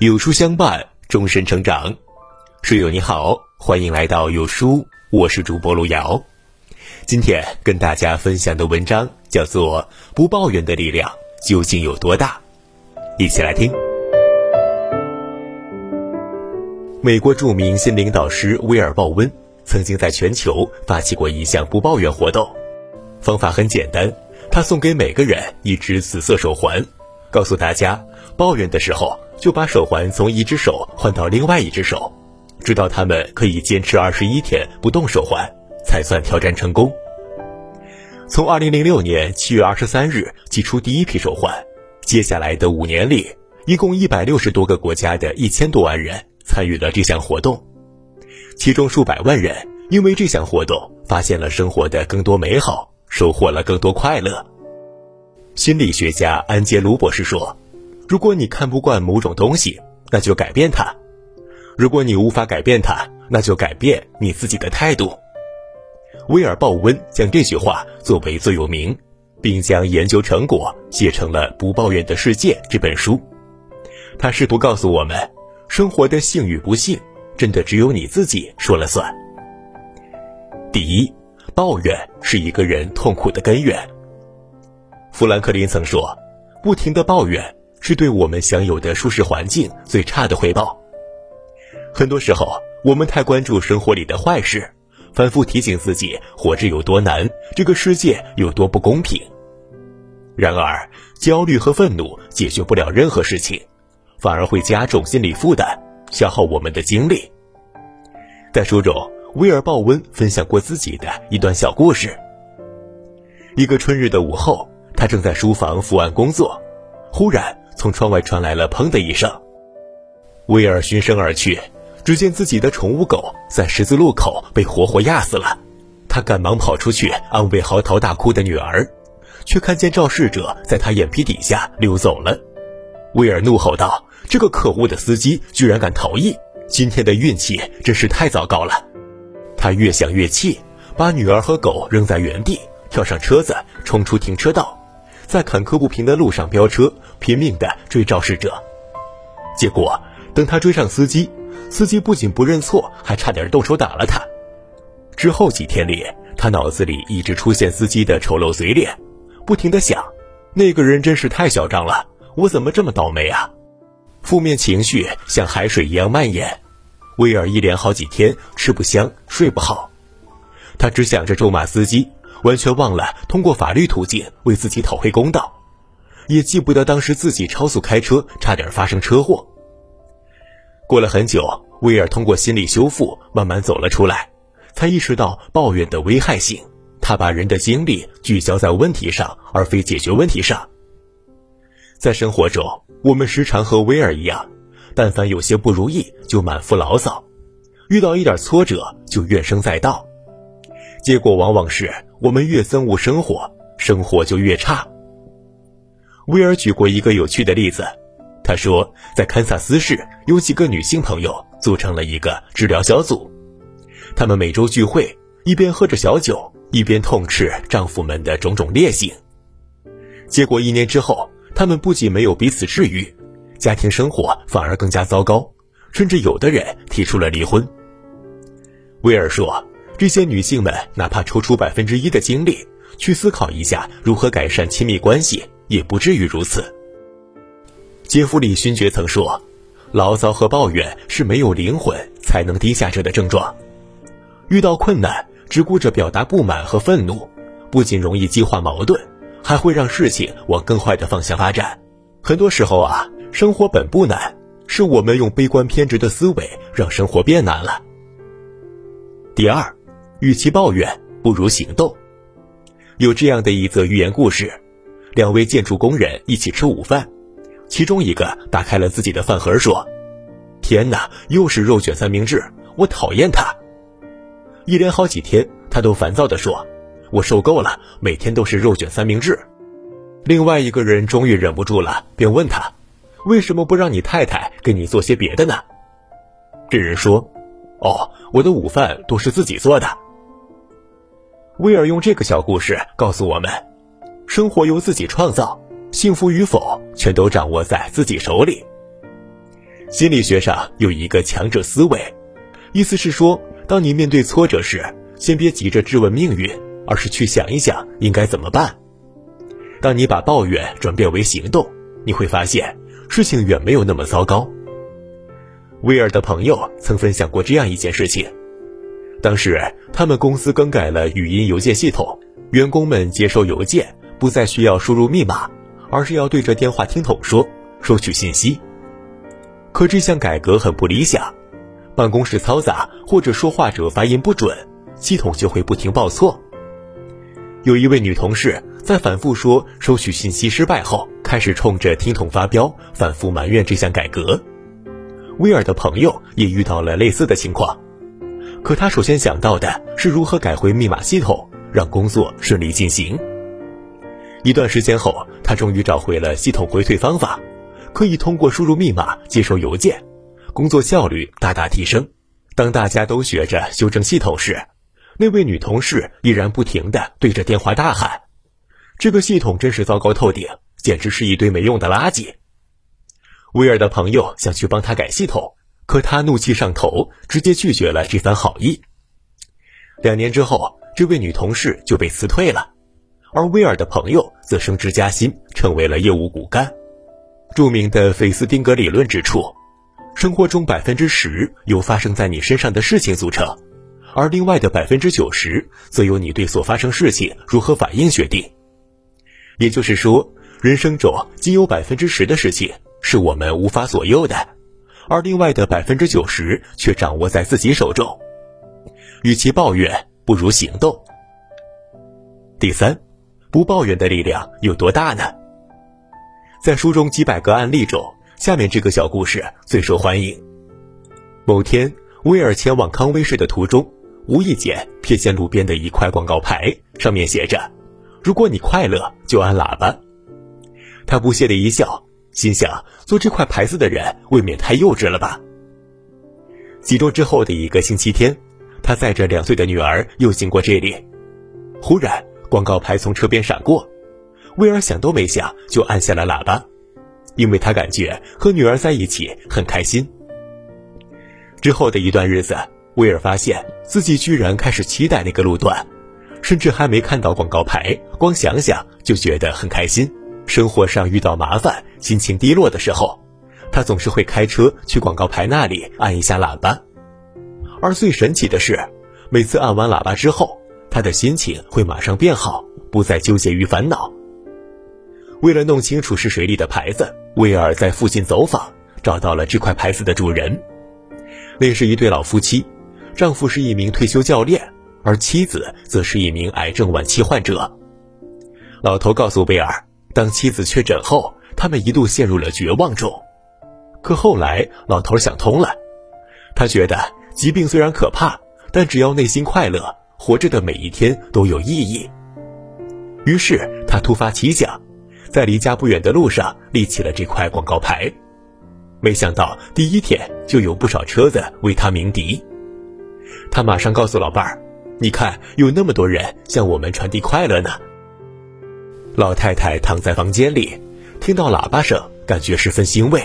有书相伴，终身成长。书友你好，欢迎来到有书，我是主播路遥。今天跟大家分享的文章叫做《不抱怨的力量究竟有多大》，一起来听。美国著名心灵导师威尔·鲍温曾经在全球发起过一项不抱怨活动，方法很简单，他送给每个人一只紫色手环，告诉大家抱怨的时候。就把手环从一只手换到另外一只手，直到他们可以坚持二十一天不动手环，才算挑战成功。从二零零六年七月二十三日寄出第一批手环，接下来的五年里，一共一百六十多个国家的一千多万人参与了这项活动，其中数百万人因为这项活动发现了生活的更多美好，收获了更多快乐。心理学家安杰卢博士说。如果你看不惯某种东西，那就改变它；如果你无法改变它，那就改变你自己的态度。威尔·鲍温将这句话作为座右铭，并将研究成果写成了《不抱怨的世界》这本书。他试图告诉我们，生活的幸与不幸，真的只有你自己说了算。第一，抱怨是一个人痛苦的根源。富兰克林曾说：“不停的抱怨。”是对我们享有的舒适环境最差的回报。很多时候，我们太关注生活里的坏事，反复提醒自己活着有多难，这个世界有多不公平。然而，焦虑和愤怒解决不了任何事情，反而会加重心理负担，消耗我们的精力。在书中，威尔·鲍温分享过自己的一段小故事。一个春日的午后，他正在书房伏案工作，忽然。从窗外传来了“砰”的一声，威尔循声而去，只见自己的宠物狗在十字路口被活活压死了。他赶忙跑出去安慰嚎啕大哭的女儿，却看见肇事者在他眼皮底下溜走了。威尔怒吼道：“这个可恶的司机居然敢逃逸！今天的运气真是太糟糕了！”他越想越气，把女儿和狗扔在原地，跳上车子冲出停车道。在坎坷不平的路上飙车，拼命地追肇事者。结果，等他追上司机，司机不仅不认错，还差点动手打了他。之后几天里，他脑子里一直出现司机的丑陋嘴脸，不停地想：那个人真是太嚣张了，我怎么这么倒霉啊？负面情绪像海水一样蔓延，威尔一连好几天吃不香，睡不好，他只想着咒骂司机。完全忘了通过法律途径为自己讨回公道，也记不得当时自己超速开车差点发生车祸。过了很久，威尔通过心理修复慢慢走了出来，才意识到抱怨的危害性。他把人的精力聚焦在问题上，而非解决问题上。在生活中，我们时常和威尔一样，但凡有些不如意就满腹牢骚，遇到一点挫折就怨声载道。结果往往是我们越憎恶生活，生活就越差。威尔举过一个有趣的例子，他说，在堪萨斯市有几个女性朋友组成了一个治疗小组，她们每周聚会，一边喝着小酒，一边痛斥丈夫们的种种劣行。结果一年之后，她们不仅没有彼此治愈，家庭生活反而更加糟糕，甚至有的人提出了离婚。威尔说。这些女性们哪怕抽出百分之一的精力去思考一下如何改善亲密关系，也不至于如此。杰弗里勋爵曾说：“牢骚和抱怨是没有灵魂才能低下者的症状。遇到困难只顾着表达不满和愤怒，不仅容易激化矛盾，还会让事情往更坏的方向发展。很多时候啊，生活本不难，是我们用悲观偏执的思维让生活变难了。”第二。与其抱怨，不如行动。有这样的一则寓言故事：两位建筑工人一起吃午饭，其中一个打开了自己的饭盒，说：“天哪，又是肉卷三明治，我讨厌它！”一连好几天，他都烦躁地说：“我受够了，每天都是肉卷三明治。”另外一个人终于忍不住了，便问他：“为什么不让你太太给你做些别的呢？”这人说：“哦，我的午饭都是自己做的。”威尔用这个小故事告诉我们：生活由自己创造，幸福与否全都掌握在自己手里。心理学上有一个强者思维，意思是说，当你面对挫折时，先别急着质问命运，而是去想一想应该怎么办。当你把抱怨转变为行动，你会发现事情远没有那么糟糕。威尔的朋友曾分享过这样一件事情：当时他们公司更改了语音邮件系统，员工们接收邮件不再需要输入密码，而是要对着电话听筒说，收取信息。可这项改革很不理想，办公室嘈杂或者说话者发音不准，系统就会不停报错。有一位女同事在反复说收取信息失败后，开始冲着听筒发飙，反复埋怨这项改革。威尔的朋友也遇到了类似的情况，可他首先想到的是如何改回密码系统，让工作顺利进行。一段时间后，他终于找回了系统回退方法，可以通过输入密码接收邮件，工作效率大大提升。当大家都学着修正系统时，那位女同事依然不停地对着电话大喊：“这个系统真是糟糕透顶，简直是一堆没用的垃圾。”威尔的朋友想去帮他改系统，可他怒气上头，直接拒绝了这番好意。两年之后，这位女同事就被辞退了，而威尔的朋友则升职加薪，成为了业务骨干。著名的费斯汀格理论指出，生活中百分之十由发生在你身上的事情组成，而另外的百分之九十则由你对所发生事情如何反应决定。也就是说，人生中仅有百分之十的事情。是我们无法左右的，而另外的百分之九十却掌握在自己手中。与其抱怨，不如行动。第三，不抱怨的力量有多大呢？在书中几百个案例中，下面这个小故事最受欢迎。某天，威尔前往康威市的途中，无意间瞥见路边的一块广告牌，上面写着：“如果你快乐，就按喇叭。”他不屑的一笑。心想，做这块牌子的人未免太幼稚了吧。几周之后的一个星期天，他载着两岁的女儿又经过这里，忽然广告牌从车边闪过，威尔想都没想就按下了喇叭，因为他感觉和女儿在一起很开心。之后的一段日子，威尔发现自己居然开始期待那个路段，甚至还没看到广告牌，光想想就觉得很开心。生活上遇到麻烦、心情低落的时候，他总是会开车去广告牌那里按一下喇叭。而最神奇的是，每次按完喇叭之后，他的心情会马上变好，不再纠结于烦恼。为了弄清楚是谁立的牌子，威尔在附近走访，找到了这块牌子的主人。那是一对老夫妻，丈夫是一名退休教练，而妻子则是一名癌症晚期患者。老头告诉威尔。当妻子确诊后，他们一度陷入了绝望中。可后来，老头想通了，他觉得疾病虽然可怕，但只要内心快乐，活着的每一天都有意义。于是，他突发奇想，在离家不远的路上立起了这块广告牌。没想到，第一天就有不少车子为他鸣笛。他马上告诉老伴儿：“你看，有那么多人向我们传递快乐呢。”老太太躺在房间里，听到喇叭声，感觉十分欣慰，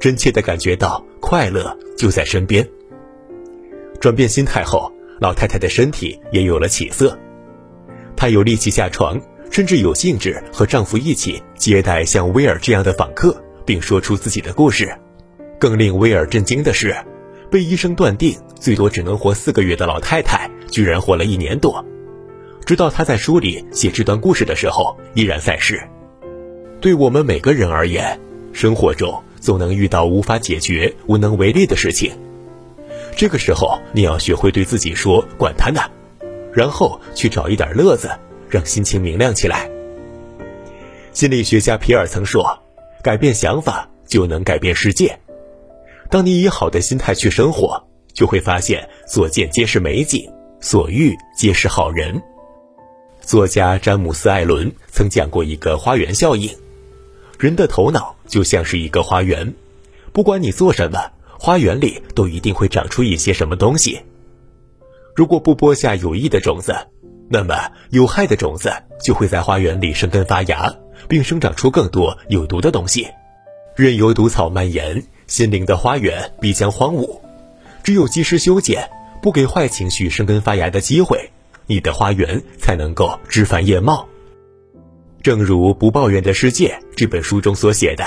真切地感觉到快乐就在身边。转变心态后，老太太的身体也有了起色，她有力气下床，甚至有兴致和丈夫一起接待像威尔这样的访客，并说出自己的故事。更令威尔震惊的是，被医生断定最多只能活四个月的老太太，居然活了一年多。直到他在书里写这段故事的时候，依然在世。对我们每个人而言，生活中总能遇到无法解决、无能为力的事情。这个时候，你要学会对自己说“管他呢”，然后去找一点乐子，让心情明亮起来。心理学家皮尔曾说：“改变想法就能改变世界。”当你以好的心态去生活，就会发现所见皆是美景，所遇皆是好人。作家詹姆斯·艾伦曾讲过一个花园效应：人的头脑就像是一个花园，不管你做什么，花园里都一定会长出一些什么东西。如果不播下有益的种子，那么有害的种子就会在花园里生根发芽，并生长出更多有毒的东西。任由毒草蔓延，心灵的花园必将荒芜。只有及时修剪，不给坏情绪生根发芽的机会，你的花园才能够枝繁叶茂。正如《不抱怨的世界》这本书中所写的，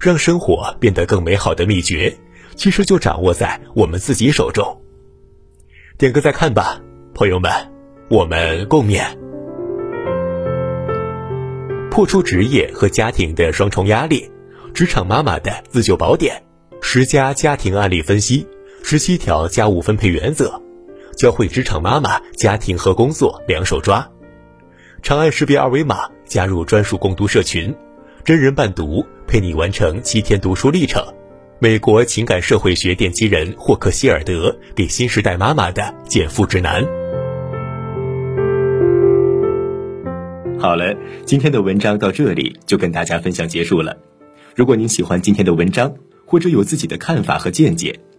让生活变得更美好的秘诀，其实就掌握在我们自己手中。点个再看吧，朋友们，我们共勉。破除职业和家庭的双重压力，职场妈妈的自救宝典，十佳家庭案例分析。十七条家务分配原则，教会职场妈妈家庭和工作两手抓。长按识别二维码加入专属共读社群，真人伴读陪你完成七天读书历程。美国情感社会学奠基人霍克希尔德给新时代妈妈的减负指南。好了，今天的文章到这里就跟大家分享结束了。如果您喜欢今天的文章，或者有自己的看法和见解。